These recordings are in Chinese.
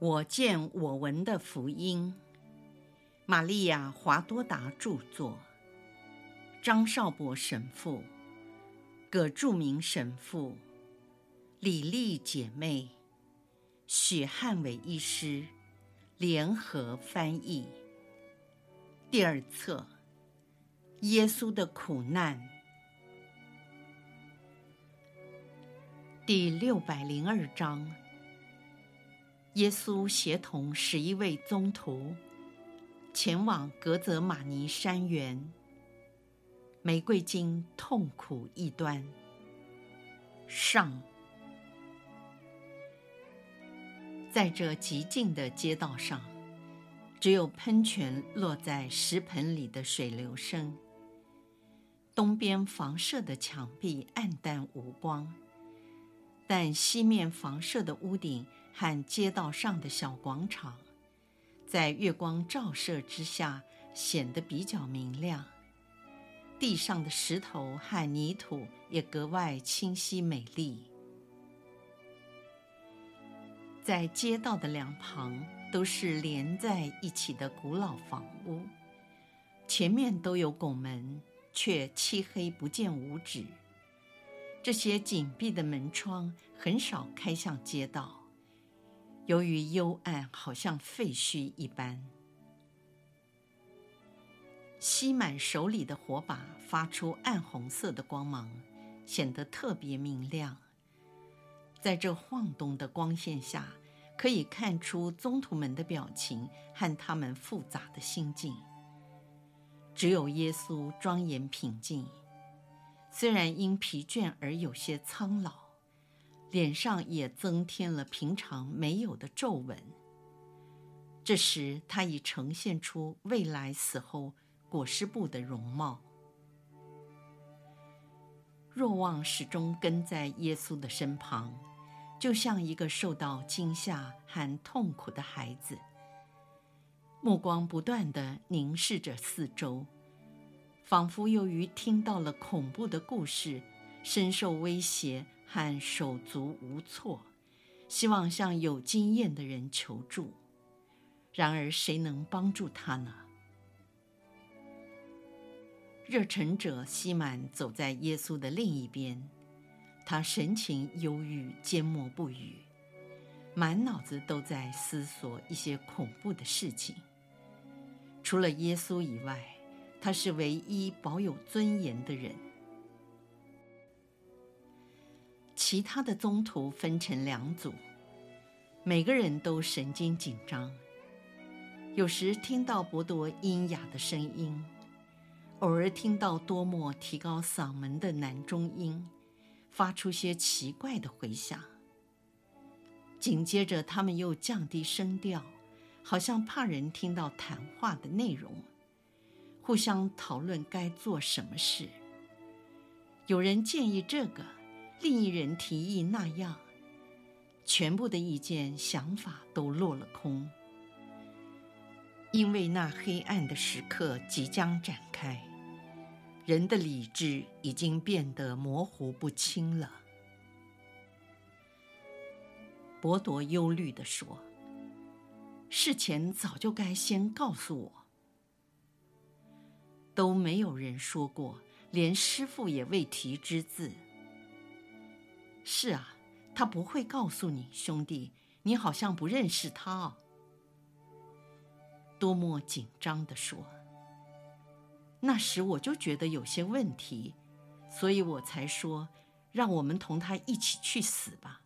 我见我闻的福音，玛利亚·华多达著作，张少博神父、葛著名神父、李丽姐妹、许汉伟医师。联合翻译。第二册：耶稣的苦难，第六百零二章。耶稣协同十一位宗徒前往格泽玛尼山园。玫瑰经痛苦一端。上，在这寂静的街道上，只有喷泉落在石盆里的水流声。东边房舍的墙壁暗淡无光，但西面房舍的屋顶。和街道上的小广场，在月光照射之下显得比较明亮。地上的石头和泥土也格外清晰美丽。在街道的两旁都是连在一起的古老房屋，前面都有拱门，却漆黑不见五指。这些紧闭的门窗很少开向街道。由于幽暗，好像废墟一般。西满手里的火把发出暗红色的光芒，显得特别明亮。在这晃动的光线下，可以看出宗徒们的表情和他们复杂的心境。只有耶稣庄严平静，虽然因疲倦而有些苍老。脸上也增添了平常没有的皱纹。这时，他已呈现出未来死后裹尸布的容貌。若望始终跟在耶稣的身旁，就像一个受到惊吓和痛苦的孩子，目光不断地凝视着四周，仿佛由于听到了恐怖的故事，深受威胁。和手足无措，希望向有经验的人求助。然而，谁能帮助他呢？热忱者西满走在耶稣的另一边，他神情忧郁，缄默不语，满脑子都在思索一些恐怖的事情。除了耶稣以外，他是唯一保有尊严的人。其他的宗徒分成两组，每个人都神经紧张。有时听到伯多阴哑的声音，偶尔听到多莫提高嗓门的男中音，发出些奇怪的回响。紧接着，他们又降低声调，好像怕人听到谈话的内容，互相讨论该做什么事。有人建议这个。另一人提议那样，全部的意见想法都落了空，因为那黑暗的时刻即将展开，人的理智已经变得模糊不清了。伯多忧虑地说：“事前早就该先告诉我，都没有人说过，连师傅也未提之字。”是啊，他不会告诉你，兄弟，你好像不认识他哦。多么紧张地说：“那时我就觉得有些问题，所以我才说，让我们同他一起去死吧。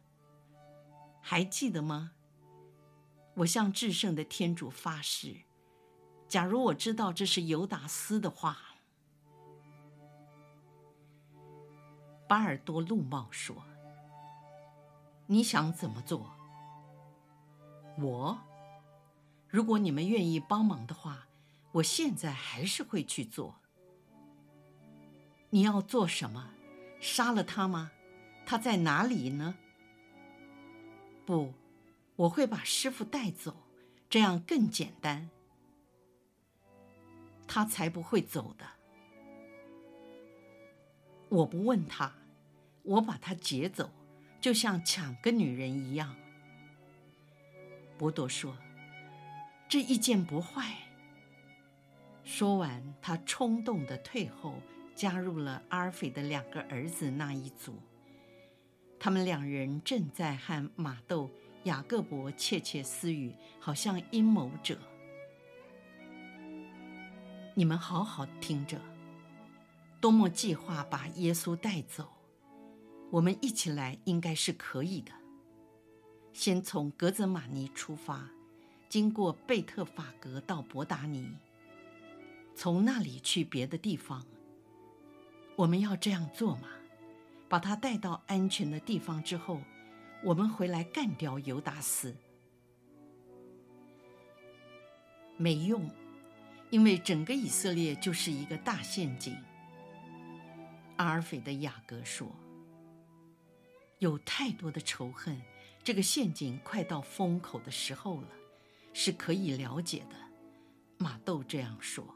还记得吗？我向至圣的天主发誓，假如我知道这是尤达斯的话。”巴尔多禄茂说。你想怎么做？我，如果你们愿意帮忙的话，我现在还是会去做。你要做什么？杀了他吗？他在哪里呢？不，我会把师傅带走，这样更简单。他才不会走的。我不问他，我把他劫走。就像抢个女人一样，博多说：“这意见不坏。”说完，他冲动的退后，加入了阿尔斐的两个儿子那一组。他们两人正在和马窦、雅各伯窃窃私语，好像阴谋者。你们好好听着，多么计划把耶稣带走，我们一起来应该是可以的。先从格泽玛尼出发，经过贝特法格到伯达尼。从那里去别的地方，我们要这样做吗？把他带到安全的地方之后，我们回来干掉犹达斯。没用，因为整个以色列就是一个大陷阱。阿尔斐的雅各说：“有太多的仇恨，这个陷阱快到风口的时候了，是可以了解的。”马豆这样说。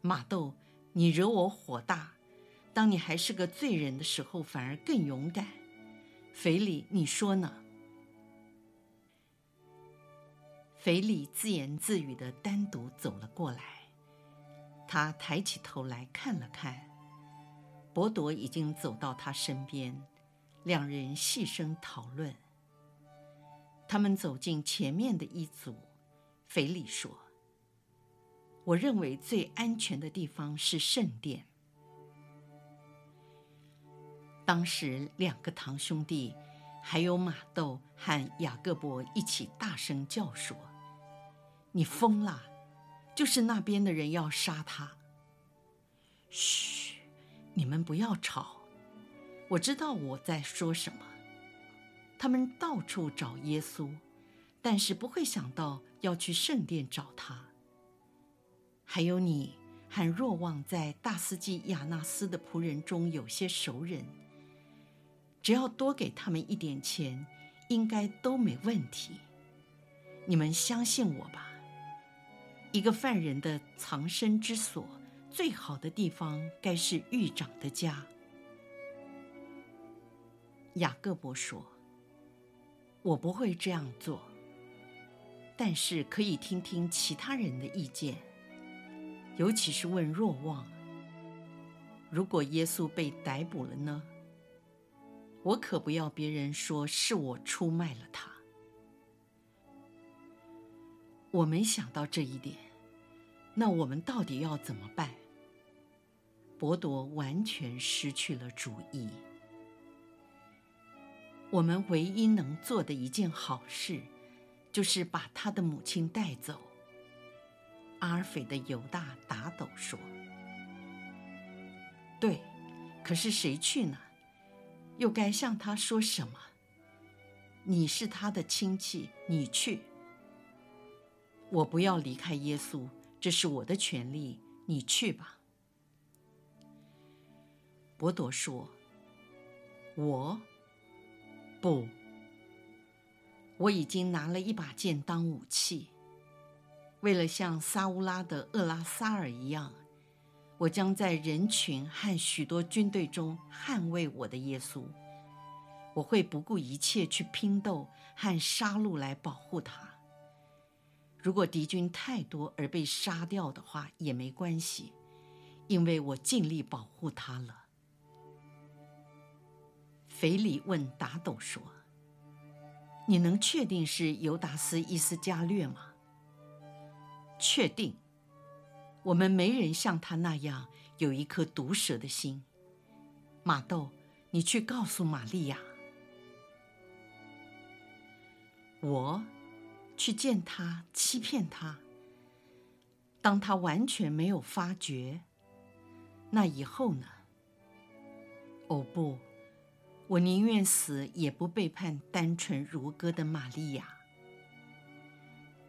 马豆，你惹我火大。当你还是个罪人的时候，反而更勇敢。腓利，你说呢？腓利自言自语的单独走了过来，他抬起头来看了看，伯多已经走到他身边，两人细声讨论。他们走进前面的一组，腓力说。我认为最安全的地方是圣殿。当时，两个堂兄弟，还有马窦和雅各伯一起大声叫说：“你疯了！就是那边的人要杀他。”嘘，你们不要吵。我知道我在说什么。他们到处找耶稣，但是不会想到要去圣殿找他。还有你和若望在大司祭亚纳斯的仆人中有些熟人，只要多给他们一点钱，应该都没问题。你们相信我吧。一个犯人的藏身之所，最好的地方该是狱长的家。雅各伯说：“我不会这样做，但是可以听听其他人的意见。”尤其是问若望，如果耶稣被逮捕了呢？我可不要别人说是我出卖了他。我没想到这一点，那我们到底要怎么办？伯多完全失去了主意。我们唯一能做的一件好事，就是把他的母亲带走。阿尔斐的犹大打抖说：“对，可是谁去呢？又该向他说什么？你是他的亲戚，你去。我不要离开耶稣，这是我的权利，你去吧。”伯多说：“我，不，我已经拿了一把剑当武器。”为了像撒乌拉的厄拉撒尔一样，我将在人群和许多军队中捍卫我的耶稣。我会不顾一切去拼斗和杀戮来保护他。如果敌军太多而被杀掉的话，也没关系，因为我尽力保护他了。腓利问打斗说：“你能确定是犹达斯·伊斯加略吗？”确定，我们没人像他那样有一颗毒蛇的心。马窦，你去告诉玛利亚，我去见他，欺骗他。当他完全没有发觉，那以后呢？哦不，我宁愿死，也不背叛单纯如歌的玛利亚。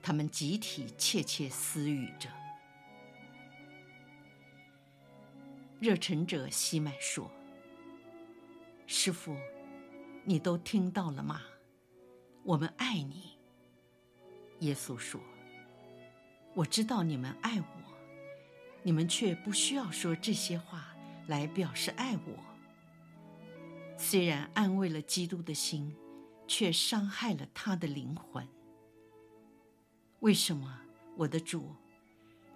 他们集体窃窃私语着。热忱者西麦说：“师父，你都听到了吗？我们爱你。”耶稣说：“我知道你们爱我，你们却不需要说这些话来表示爱我。虽然安慰了基督的心，却伤害了他的灵魂。为什么，我的主？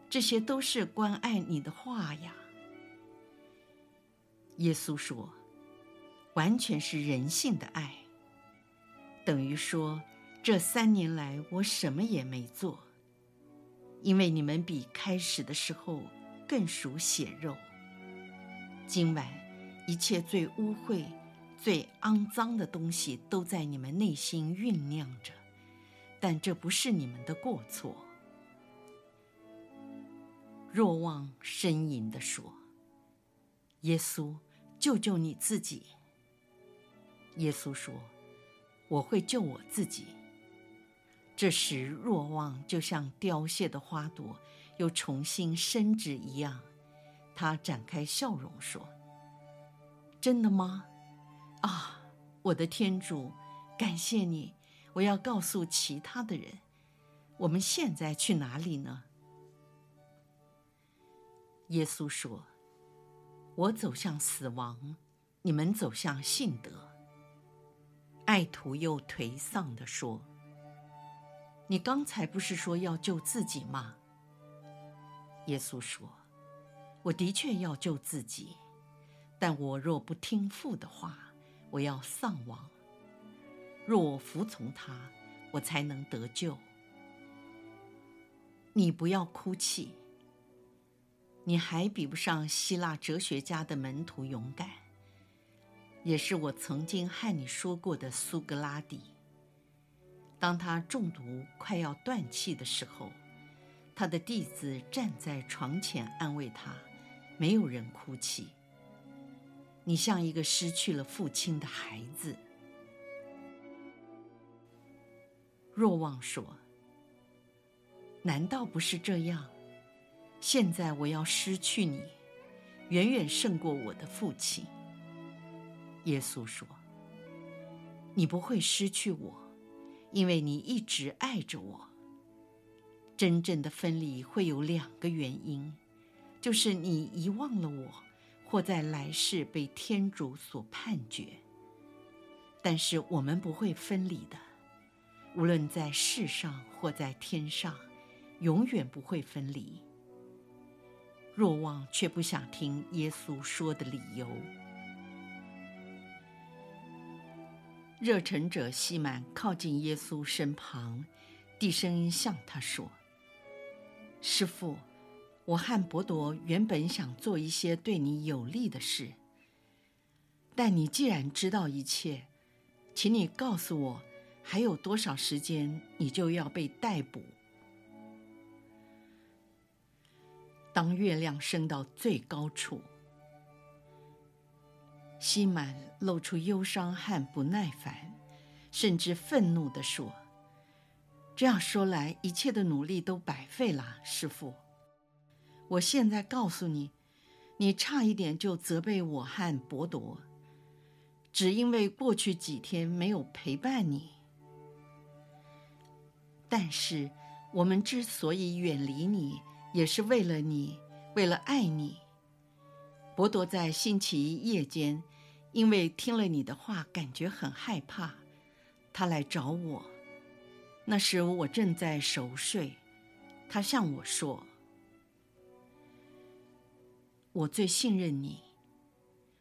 这些都是关爱你的话呀。耶稣说：“完全是人性的爱。”等于说，这三年来我什么也没做，因为你们比开始的时候更属血肉。今晚，一切最污秽、最肮脏的东西都在你们内心酝酿着，但这不是你们的过错。若望呻吟地说：“耶稣，救救你自己。”耶稣说：“我会救我自己。”这时，若望就像凋谢的花朵又重新生枝一样，他展开笑容说：“真的吗？啊，我的天主，感谢你！我要告诉其他的人，我们现在去哪里呢？”耶稣说：“我走向死亡，你们走向信德。”爱徒又颓丧地说：“你刚才不是说要救自己吗？”耶稣说：“我的确要救自己，但我若不听父的话，我要丧亡；若我服从他，我才能得救。你不要哭泣。”你还比不上希腊哲学家的门徒勇敢，也是我曾经和你说过的苏格拉底。当他中毒快要断气的时候，他的弟子站在床前安慰他，没有人哭泣。你像一个失去了父亲的孩子。若望说：“难道不是这样？”现在我要失去你，远远胜过我的父亲。耶稣说：“你不会失去我，因为你一直爱着我。真正的分离会有两个原因，就是你遗忘了我，或在来世被天主所判决。但是我们不会分离的，无论在世上或在天上，永远不会分离。”若望却不想听耶稣说的理由。热忱者西满靠近耶稣身旁，低声向他说：“师傅，我和伯多原本想做一些对你有利的事，但你既然知道一切，请你告诉我，还有多少时间你就要被逮捕？”当月亮升到最高处，西满露出忧伤和不耐烦，甚至愤怒地说：“这样说来，一切的努力都白费了，师傅。我现在告诉你，你差一点就责备我和博多，只因为过去几天没有陪伴你。但是我们之所以远离你，也是为了你，为了爱你。博多在星期一夜间，因为听了你的话，感觉很害怕，他来找我。那时我正在熟睡，他向我说：“我最信任你，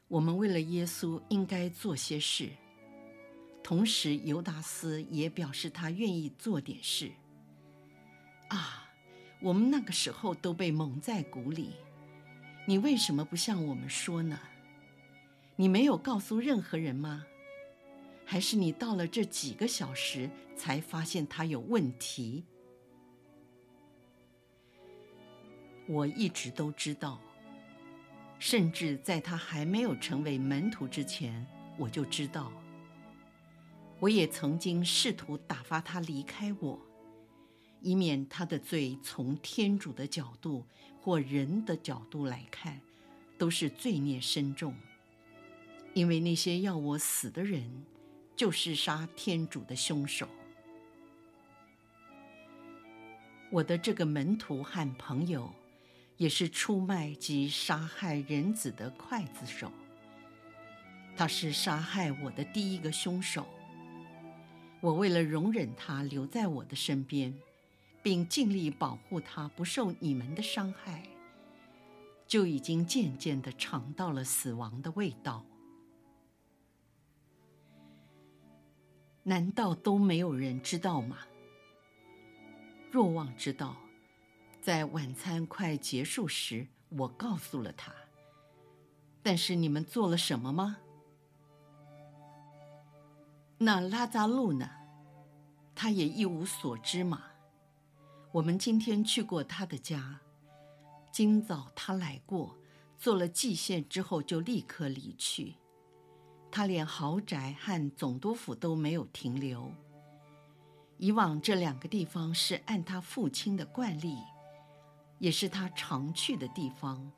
我们为了耶稣应该做些事。”同时，犹达斯也表示他愿意做点事。啊！我们那个时候都被蒙在鼓里，你为什么不向我们说呢？你没有告诉任何人吗？还是你到了这几个小时才发现他有问题？我一直都知道，甚至在他还没有成为门徒之前，我就知道。我也曾经试图打发他离开我。以免他的罪从天主的角度或人的角度来看，都是罪孽深重。因为那些要我死的人，就是杀天主的凶手。我的这个门徒和朋友，也是出卖及杀害人子的刽子手。他是杀害我的第一个凶手。我为了容忍他留在我的身边，并尽力保护他不受你们的伤害，就已经渐渐地尝到了死亡的味道。难道都没有人知道吗？若望知道，在晚餐快结束时，我告诉了他。但是你们做了什么吗？那拉扎路呢？他也一无所知吗？我们今天去过他的家，今早他来过，做了祭献之后就立刻离去。他连豪宅和总督府都没有停留。以往这两个地方是按他父亲的惯例，也是他常去的地方。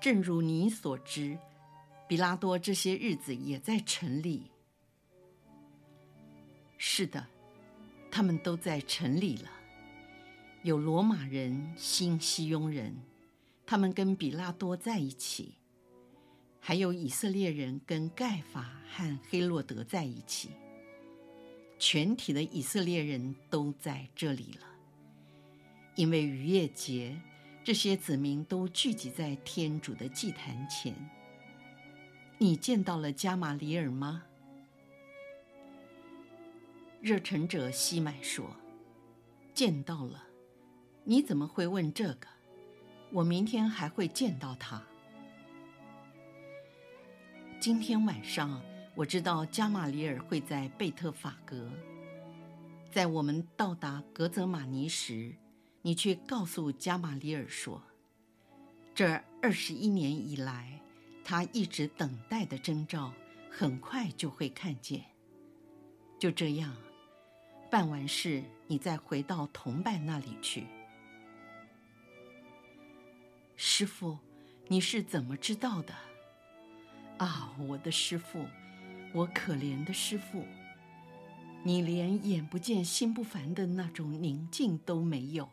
正如你所知，彼拉多这些日子也在城里。是的，他们都在城里了。有罗马人、新西庸人，他们跟彼拉多在一起；还有以色列人跟盖法和黑洛德在一起。全体的以色列人都在这里了，因为逾越节。这些子民都聚集在天主的祭坛前。你见到了加玛里尔吗？热忱者西麦说：“见到了。你怎么会问这个？我明天还会见到他。今天晚上我知道加玛里尔会在贝特法格。在我们到达格泽玛尼时。”你去告诉加玛里尔说，这二十一年以来，他一直等待的征兆，很快就会看见。就这样，办完事，你再回到同伴那里去。师傅，你是怎么知道的？啊，我的师父，我可怜的师父，你连眼不见心不烦的那种宁静都没有。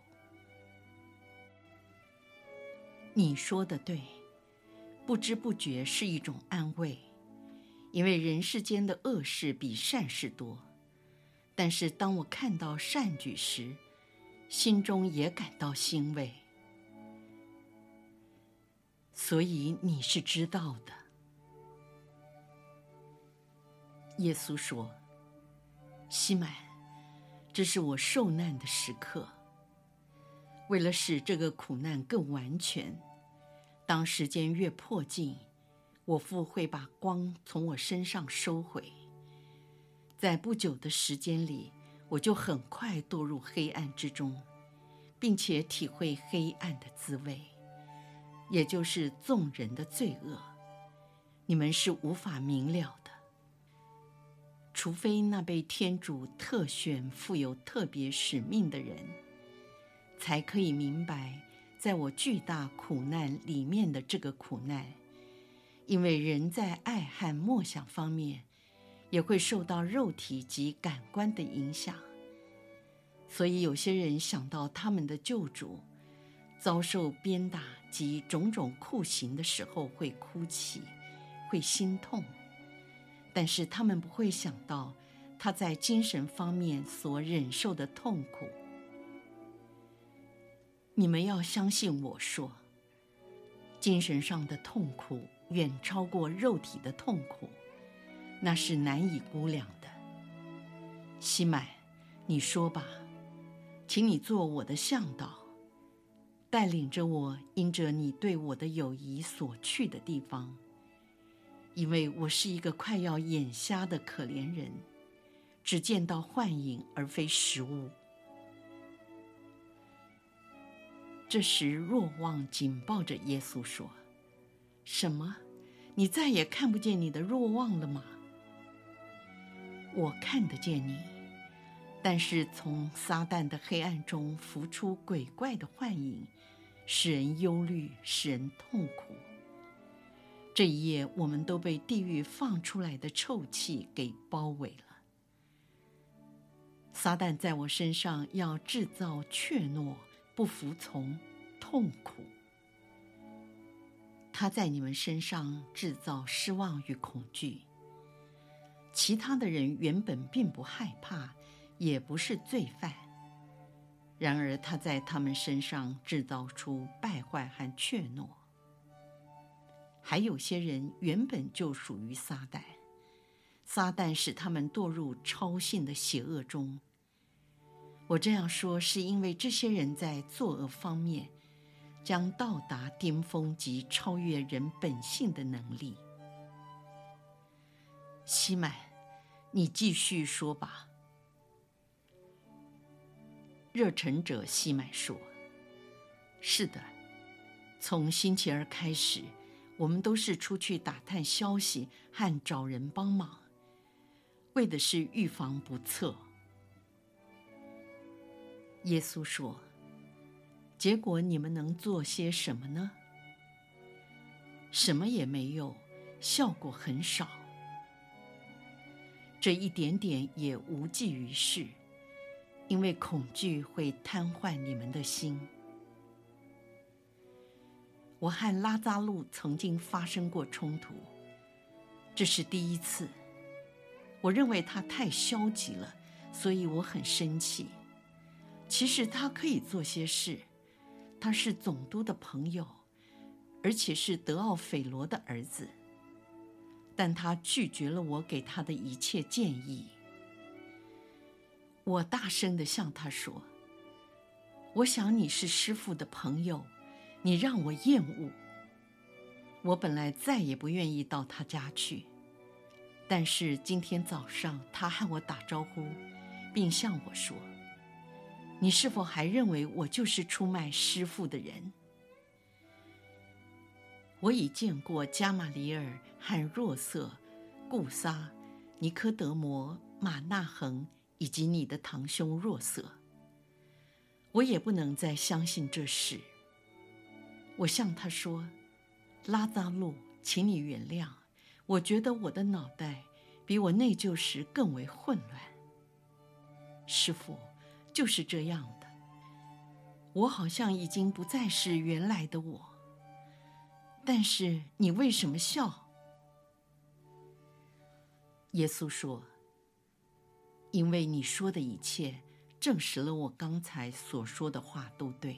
你说的对，不知不觉是一种安慰，因为人世间的恶事比善事多。但是当我看到善举时，心中也感到欣慰。所以你是知道的。耶稣说：“西满，这是我受难的时刻。”为了使这个苦难更完全，当时间越迫近，我父会把光从我身上收回。在不久的时间里，我就很快堕入黑暗之中，并且体会黑暗的滋味，也就是众人的罪恶。你们是无法明了，除非那被天主特选、负有特别使命的人。才可以明白，在我巨大苦难里面的这个苦难，因为人在爱和默想方面，也会受到肉体及感官的影响，所以有些人想到他们的救主遭受鞭打及种种酷刑的时候会哭泣，会心痛，但是他们不会想到他在精神方面所忍受的痛苦。你们要相信我说，精神上的痛苦远超过肉体的痛苦，那是难以估量的。西麦，你说吧，请你做我的向导，带领着我，因着你对我的友谊所去的地方，因为我是一个快要眼瞎的可怜人，只见到幻影而非实物。这时，若望紧抱着耶稣说：“什么？你再也看不见你的若望了吗？我看得见你，但是从撒旦的黑暗中浮出鬼怪的幻影，使人忧虑，使人痛苦。这一夜，我们都被地狱放出来的臭气给包围了。撒旦在我身上要制造怯懦。”不服从，痛苦。他在你们身上制造失望与恐惧。其他的人原本并不害怕，也不是罪犯。然而他在他们身上制造出败坏和怯懦。还有些人原本就属于撒旦，撒旦使他们堕入超性的邪恶中。我这样说是因为这些人在作恶方面将到达巅峰及超越人本性的能力。西满，你继续说吧。热忱者西满说：“是的，从星期二开始，我们都是出去打探消息和找人帮忙，为的是预防不测。”耶稣说：“结果你们能做些什么呢？什么也没有，效果很少。这一点点也无济于事。”因为恐惧会瘫痪你们的心。我和拉扎路曾经发生过冲突，这是第一次。我认为他太消极了，所以我很生气。其实他可以做些事，他是总督的朋友，而且是德奥斐罗的儿子，但他拒绝了我给他的一切建议。我大声地向他说：“我想你是师傅的朋友，你让我厌恶。我本来再也不愿意到他家去，但是今天早上他和我打招呼，并向我说：‘你是否还认为我就是出卖师父的人？’我已见过加玛里尔和若瑟、顾撒、尼科德摩、马纳恒。”以及你的堂兄若瑟，我也不能再相信这事。我向他说：“拉扎路，请你原谅，我觉得我的脑袋比我内疚时更为混乱。师傅，就是这样的，我好像已经不再是原来的我。但是你为什么笑？”耶稣说。因为你说的一切证实了我刚才所说的话都对，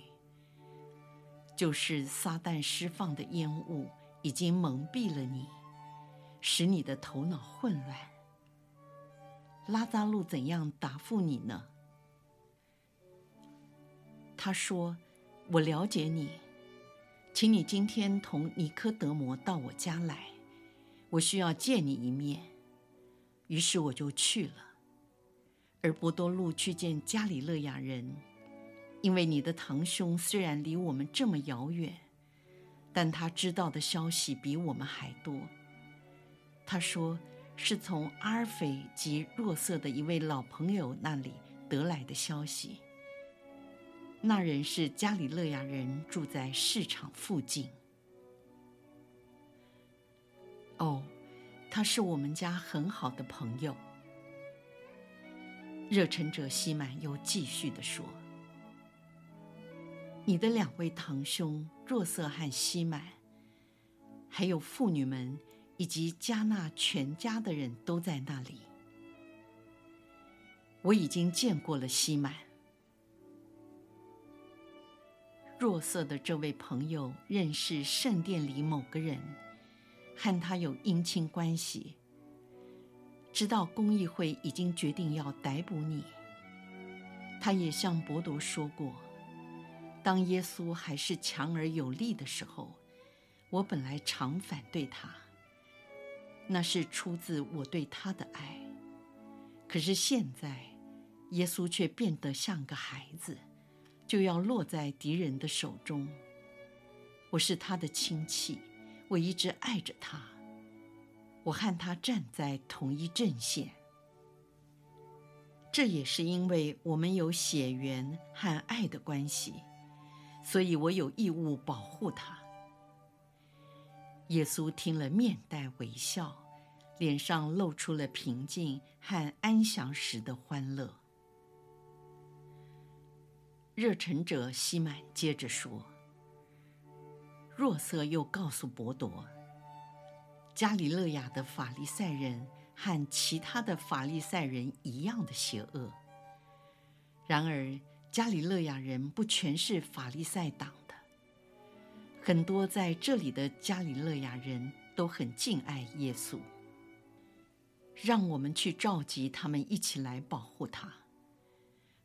就是撒旦释放的烟雾已经蒙蔽了你，使你的头脑混乱。拉扎路怎样答复你呢？他说：“我了解你，请你今天同尼科德摩到我家来，我需要见你一面。”于是我就去了。而伯多禄去见加里勒亚人，因为你的堂兄虽然离我们这么遥远，但他知道的消息比我们还多。他说是从阿尔斐及若瑟的一位老朋友那里得来的消息。那人是加里勒亚人，住在市场附近。哦，他是我们家很好的朋友。热忱者西满又继续地说：“你的两位堂兄若瑟和西满，还有妇女们以及加纳全家的人都在那里。我已经见过了西满。若瑟的这位朋友认识圣殿里某个人，和他有姻亲关系。”知道公议会已经决定要逮捕你，他也向伯多说过，当耶稣还是强而有力的时候，我本来常反对他，那是出自我对他的爱。可是现在，耶稣却变得像个孩子，就要落在敌人的手中。我是他的亲戚，我一直爱着他。我和他站在同一阵线，这也是因为我们有血缘和爱的关系，所以我有义务保护他。耶稣听了，面带微笑，脸上露出了平静和安详时的欢乐。热忱者西满接着说：“若瑟又告诉伯多。”加里勒亚的法利赛人和其他的法利赛人一样的邪恶。然而，加里勒亚人不全是法利赛党的，很多在这里的加里勒亚人都很敬爱耶稣。让我们去召集他们一起来保护他。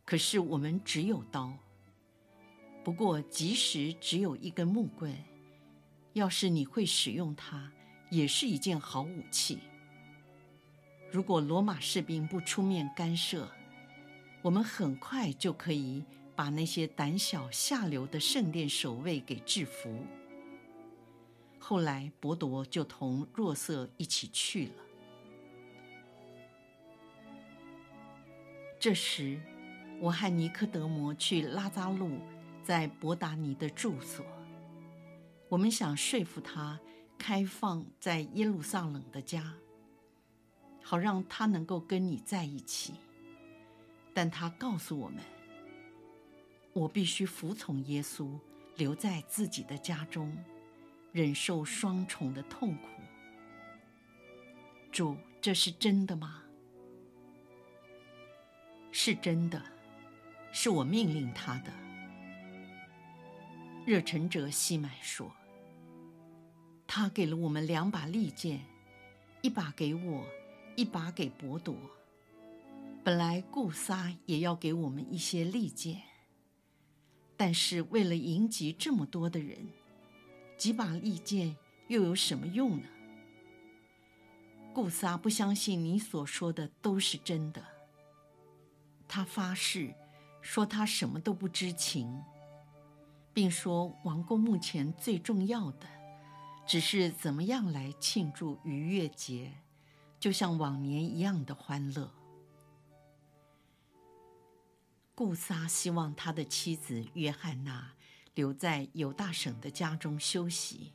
可是我们只有刀。不过，即使只有一根木棍，要是你会使用它，也是一件好武器。如果罗马士兵不出面干涉，我们很快就可以把那些胆小下流的圣殿守卫给制服。后来，伯铎就同若瑟一起去了。这时，我和尼科德摩去拉扎路在伯达尼的住所，我们想说服他开放在耶路撒冷的家，好让他能够跟你在一起。但他告诉我们，我必须服从耶稣，留在自己的家中，忍受双重的痛苦。主，这是真的吗？是真的，是我命令他的。热忱者西买说：“他给了我们两把利剑，一把给我，一把给伯铎。”本来顾撒也要给我们一些利剑，但是为了迎击这么多的人，几把利剑又有什么用呢？顾撒不相信你所说的都是真的，他发誓说他什么都不知情，并说王宫目前最重要的只是怎么样来庆祝逾越节，就像往年一样的欢乐。顾撒希望他的妻子约翰娜留在犹大省的家中休息，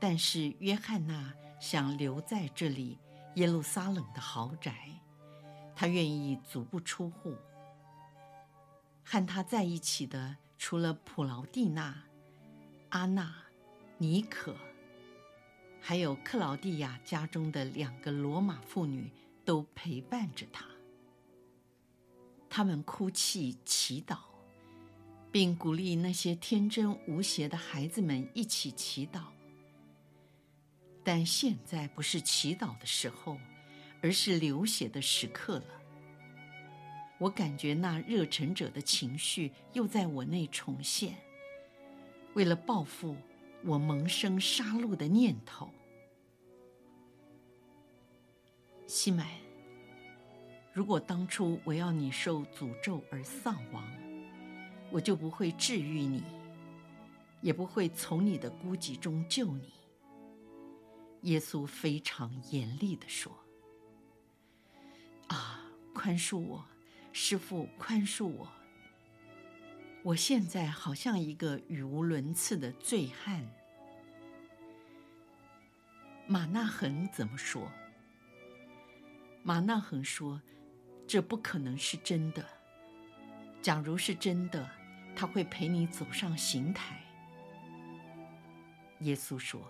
但是约翰娜想留在这里耶路撒冷的豪宅，她愿意足不出户。和他在一起的除了普劳蒂娜、阿娜、尼可，还有克劳蒂亚家中的两个罗马妇女，都陪伴着她。他们哭泣、祈祷，并鼓励那些天真无邪的孩子们一起祈祷。但现在不是祈祷的时候，而是流血的时刻了。我感觉那热忱者的情绪又在我内重现，为了报复我萌生杀戮的念头。西满。如果当初我要你受诅咒而丧亡，我就不会治愈你，也不会从你的孤寂中救你。耶稣非常严厉地说：“啊，宽恕我，师傅，宽恕我！我现在好像一个语无伦次的醉汉。”马纳恒怎么说？马纳恒说。这不可能是真的。假如是真的，他会陪你走上刑台。耶稣说：“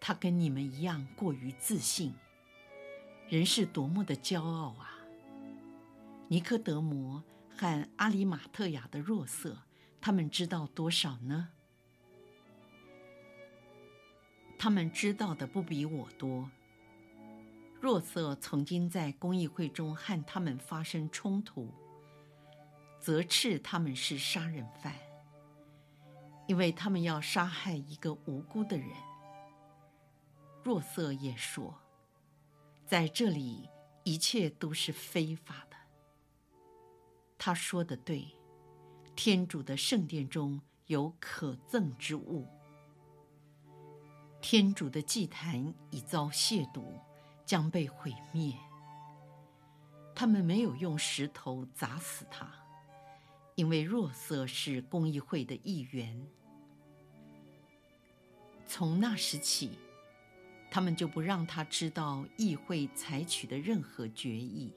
他跟你们一样过于自信，人是多么的骄傲啊！”尼科德摩和阿里马特亚的若瑟，他们知道多少呢？他们知道的不比我多。若瑟曾经在公益会中和他们发生冲突，责斥他们是杀人犯，因为他们要杀害一个无辜的人。若瑟也说，在这里一切都是非法的。他说的对，天主的圣殿中有可憎之物，天主的祭坛已遭亵渎。将被毁灭。他们没有用石头砸死他，因为若瑟是公益会的一员。从那时起，他们就不让他知道议会采取的任何决议。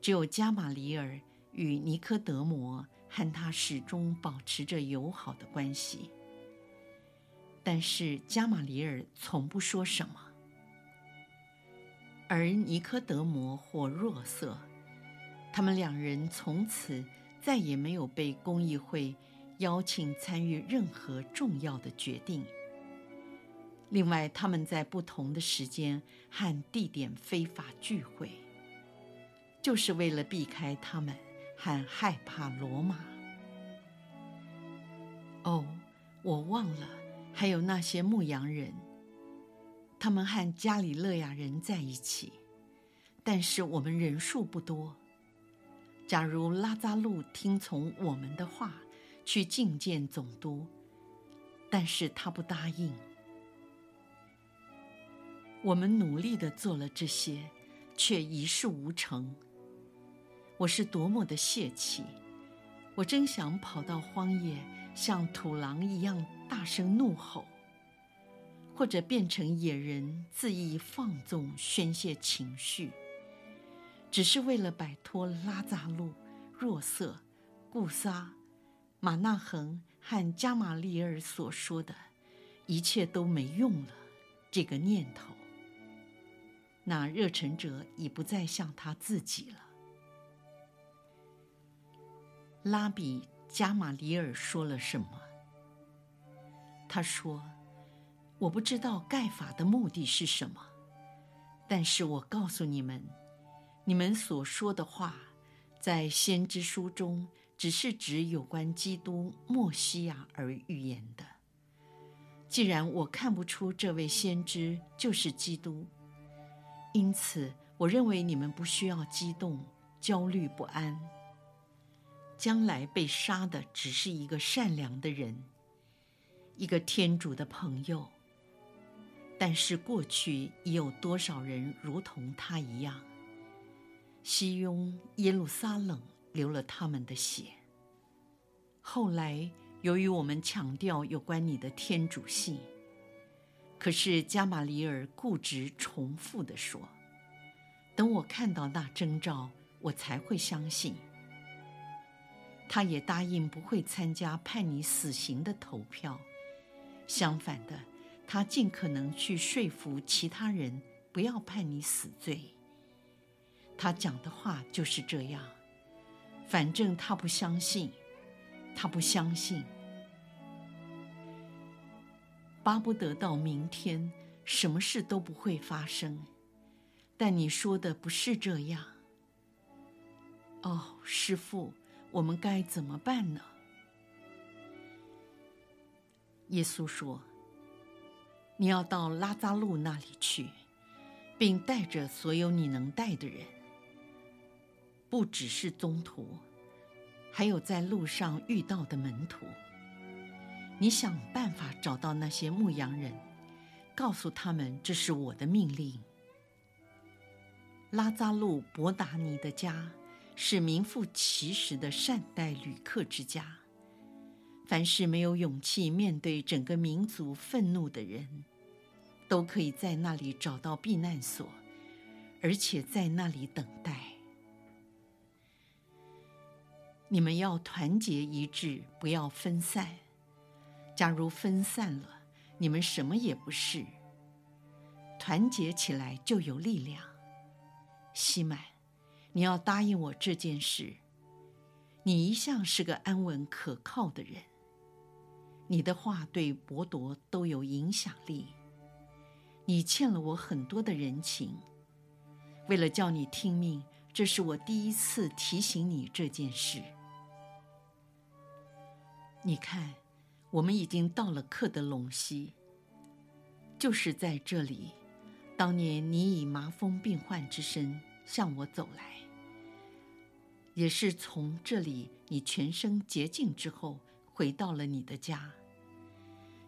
只有加玛里尔与尼科德摩和他始终保持着友好的关系，但是加玛里尔从不说什么。而尼科德摩或若瑟，他们两人从此再也没有被公议会邀请参与任何重要的决定。另外，他们在不同的时间和地点非法聚会，就是为了避开他们和害怕罗马。哦，我忘了，还有那些牧羊人，他们和加里勒亚人在一起，但是我们人数不多。假如拉扎路听从我们的话，去觐见总督，但是他不答应。我们努力地做了这些，却一事无成。我是多么的泄气！我真想跑到荒野，像土狼一样大声怒吼，或者变成野人，恣意放纵、宣泄情绪，只是为了摆脱拉扎路、若瑟、顾撒、玛纳恒和加玛利尔所说的一切都没用了这个念头。那热忱者已不再像他自己了。拉比加玛利尔说了什么？他说：“我不知道盖法的目的是什么，但是我告诉你们，你们所说的话，在先知书中只是指有关基督莫西亚而预言的。既然我看不出这位先知就是基督。”因此，我认为你们不需要激动、焦虑不安。将来被杀的只是一个善良的人，一个天主的朋友。但是过去已有多少人如同他一样？熙雍、耶路撒冷流了他们的血。后来，由于我们强调有关你的天主性。可是加玛里尔固执重复地说：“等我看到那征兆，我才会相信。”他也答应不会参加判你死刑的投票。相反的，他尽可能去说服其他人不要判你死罪。他讲的话就是这样。反正他不相信，他不相信。巴不得到明天，什么事都不会发生，但你说的不是这样。哦，师父，我们该怎么办呢？耶稣说：“你要到拉扎路那里去，并带着所有你能带的人，不只是宗徒，还有在路上遇到的门徒。”你想办法找到那些牧羊人，告诉他们这是我的命令。拉扎路伯达尼的家是名副其实的善待旅客之家。凡是没有勇气面对整个民族愤怒的人，都可以在那里找到避难所，而且在那里等待。你们要团结一致，不要分散。假如分散了，你们什么也不是；团结起来就有力量。西满，你要答应我这件事。你一向是个安稳可靠的人，你的话对伯铎都有影响力。你欠了我很多的人情，为了叫你听命，这是我第一次提醒你这件事。你看。我们已经到了克德隆西，就是在这里，当年你以麻风病患之身向我走来，也是从这里你全身洁净之后回到了你的家。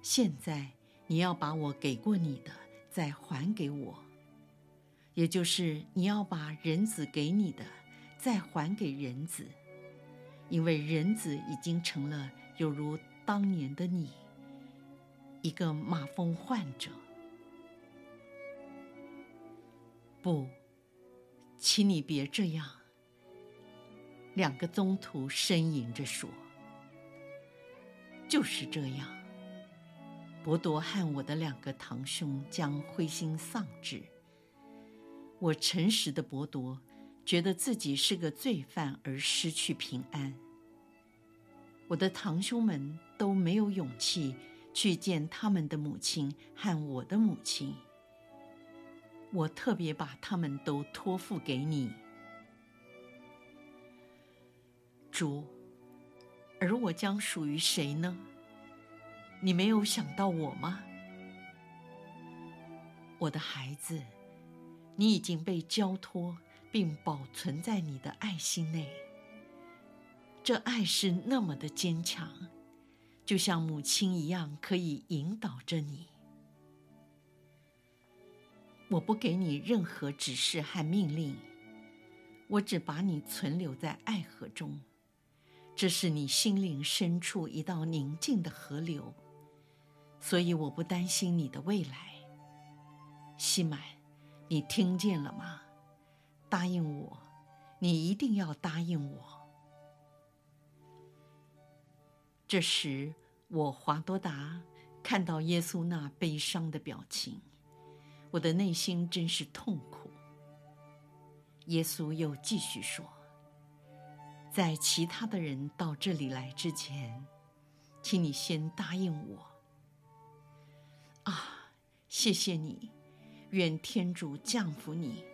现在你要把我给过你的再还给我，也就是你要把人子给你的再还给人子，因为人子已经成了有如。当年的你，一个麻风患者。不，请你别这样。两个宗徒呻吟着说：“就是这样。”伯铎和我的两个堂兄将灰心丧志。我诚实的伯多，觉得自己是个罪犯而失去平安。我的堂兄们都没有勇气去见他们的母亲和我的母亲。我特别把他们都托付给你，主，而我将属于谁呢？你没有想到我吗？我的孩子，你已经被交托并保存在你的爱心内。这爱是那么的坚强，就像母亲一样，可以引导着你。我不给你任何指示和命令，我只把你存留在爱河中，这是你心灵深处一道宁静的河流。所以我不担心你的未来，西满，你听见了吗？答应我，你一定要答应我。这时，我华多达看到耶稣那悲伤的表情，我的内心真是痛苦。耶稣又继续说：“在其他的人到这里来之前，请你先答应我。”谢谢你，愿天主降福你。